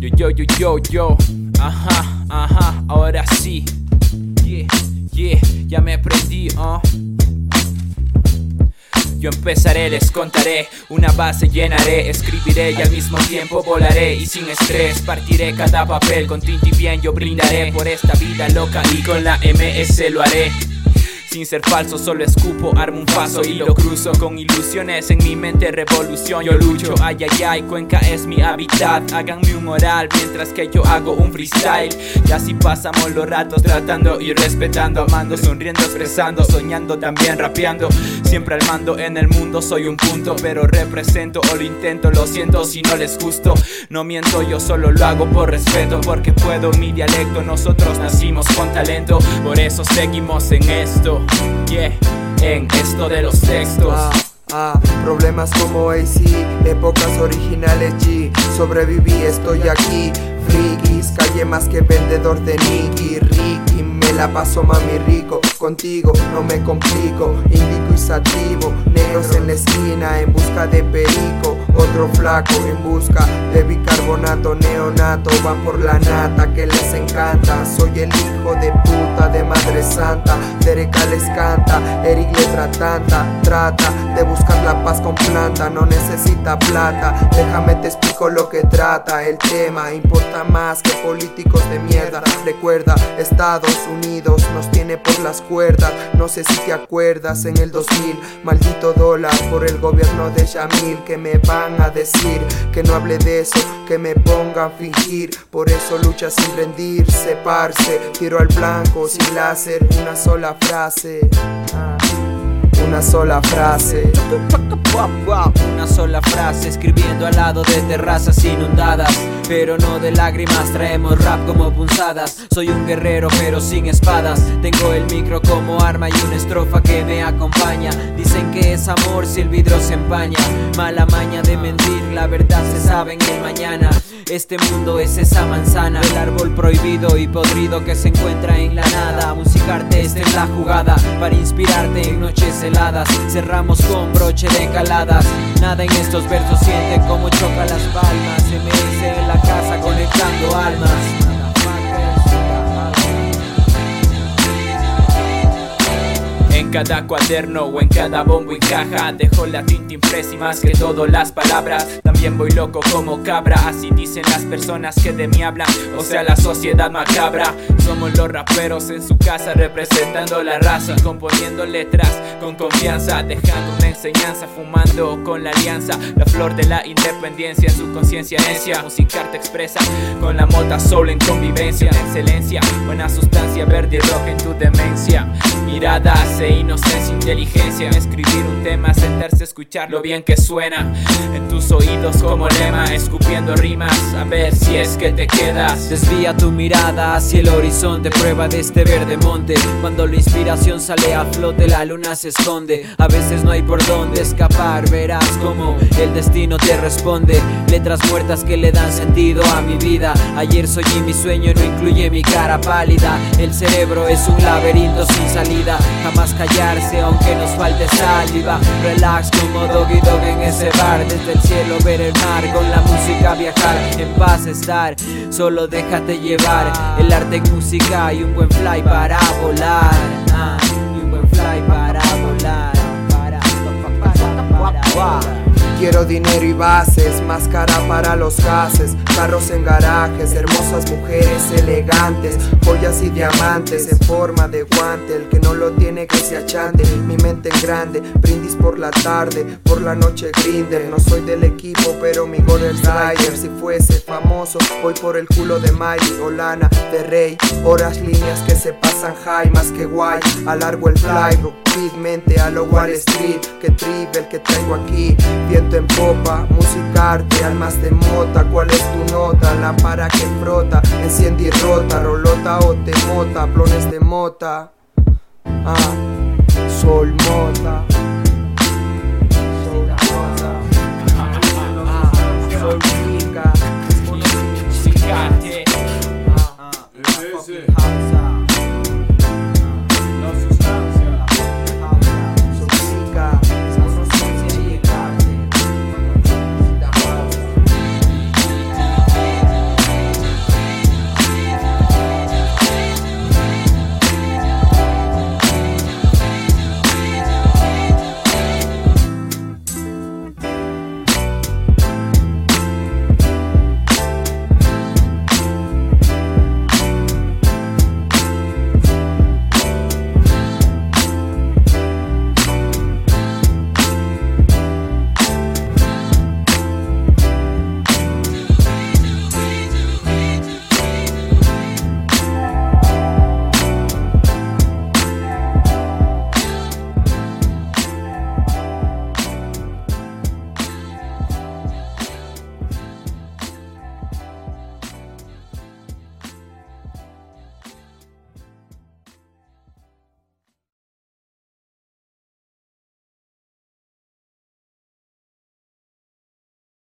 Yo, yo, yo, yo, yo. Ajá, ajá, ahora sí. Yeah, yeah, ya me prendí, uh. Yo empezaré, les contaré, una base llenaré, escribiré y al mismo tiempo volaré y sin estrés partiré cada papel con tinta bien yo brindaré por esta vida loca y con la MS lo haré. Sin ser falso, solo escupo, armo un paso y lo cruzo con ilusiones en mi mente, revolución. Yo lucho, ay, ay, ay, Cuenca es mi hábitat. Háganme un oral mientras que yo hago un freestyle. Y así pasamos los ratos tratando y respetando, amando, sonriendo, expresando, soñando, también rapeando. Siempre al mando en el mundo, soy un punto, pero represento o lo intento. Lo siento si no les gusto. No miento, yo solo lo hago por respeto, porque puedo mi dialecto. Nosotros nacimos con talento, por eso seguimos en esto yeah, en esto de los textos. Ah, ah, problemas como AC, épocas originales G, sobreviví, estoy aquí. Frikis, calle más que vendedor de Nicky, Ricky, me la paso mami rico, contigo no me complico, indico y sativo, negros en la esquina en busca de perico, otro flaco en busca de bicarbonato neonato, van por la nata que les encanta, soy el hijo de puta de Madre Santa, Dereca les canta, Eric letra tanta, trata de buscar la paz con planta, no necesita plata, déjame te explico lo que trata, el tema importa más que políticos de mierda, recuerda, Estados Unidos nos tiene por las cuerdas, no sé si te acuerdas en el 2000, maldito dólar por el gobierno de Yamil, que me a decir que no hable de eso, que me pongan a fingir, por eso lucha sin rendirse, parce, tiro al blanco sin láser, una sola frase. Ah, una sola frase. Una sola frase escribiendo al lado de terrazas inundadas. Pero no de lágrimas, traemos rap como punzadas. Soy un guerrero pero sin espadas. Tengo el micro como arma y una estrofa que me acompaña. Dicen que es amor si el vidrio se empaña. Mala maña de mentir, la verdad se sabe en el mañana este mundo es esa manzana, el árbol prohibido y podrido que se encuentra en la nada. Musicarte esta es la jugada para inspirarte en noches heladas. Cerramos con broche de caladas. Nada en estos versos siente como choca las palmas. MS en la casa conectando almas. Cada cuaderno o en cada bombo y caja. Dejo la tinta impresa y más que todo las palabras. También voy loco como cabra Así dicen las personas que de mí hablan. O sea la sociedad macabra. Somos los raperos en su casa representando la raza Componiendo letras con confianza Dejando una enseñanza fumando con la alianza. La flor de la independencia en su conciencia necia. Musicarte expresa con la mota solo en convivencia Excelencia, buena sustancia verde y roja en tu demencia. Miradas e inocencia, inteligencia. Escribir un tema, escuchar lo bien que suena. En tus oídos como lema, escupiendo rimas A ver si es que te quedas. Desvía tu mirada hacia el horizonte Prueba de este verde monte. Cuando la inspiración sale a flote la luna se esconde. A veces no hay por dónde escapar Verás como el destino te responde. Letras muertas que le dan sentido a mi vida. Ayer soñé mi sueño no incluye mi cara pálida. El cerebro es un laberinto sin salida. Jamás callarse aunque nos falte saliva. Relax como Doggy Dog en ese bar Desde el cielo ver el mar con la música viajar En paz estar, solo déjate llevar El arte en música y un buen fly para volar ah, Y un buen fly para volar para, para. Quiero dinero y bases, máscara para los gases, carros en garajes, hermosas mujeres elegantes, joyas y diamantes en forma de guante. El que no lo tiene que se achante, mi mente en grande, brindis por la tarde, por la noche grinder. No soy del equipo, pero mi gol es rider. Si fuese famoso, voy por el culo de Miley o Lana de Rey. Horas líneas que se pasan high, más que guay. Alargo el fly, mente a lo Wall Street, que tribe el que traigo aquí. En popa, musicarte, almas de mota. ¿Cuál es tu nota? La para que frota, enciende y rota, rolota o te mota, plones de mota. Ah, sol mota.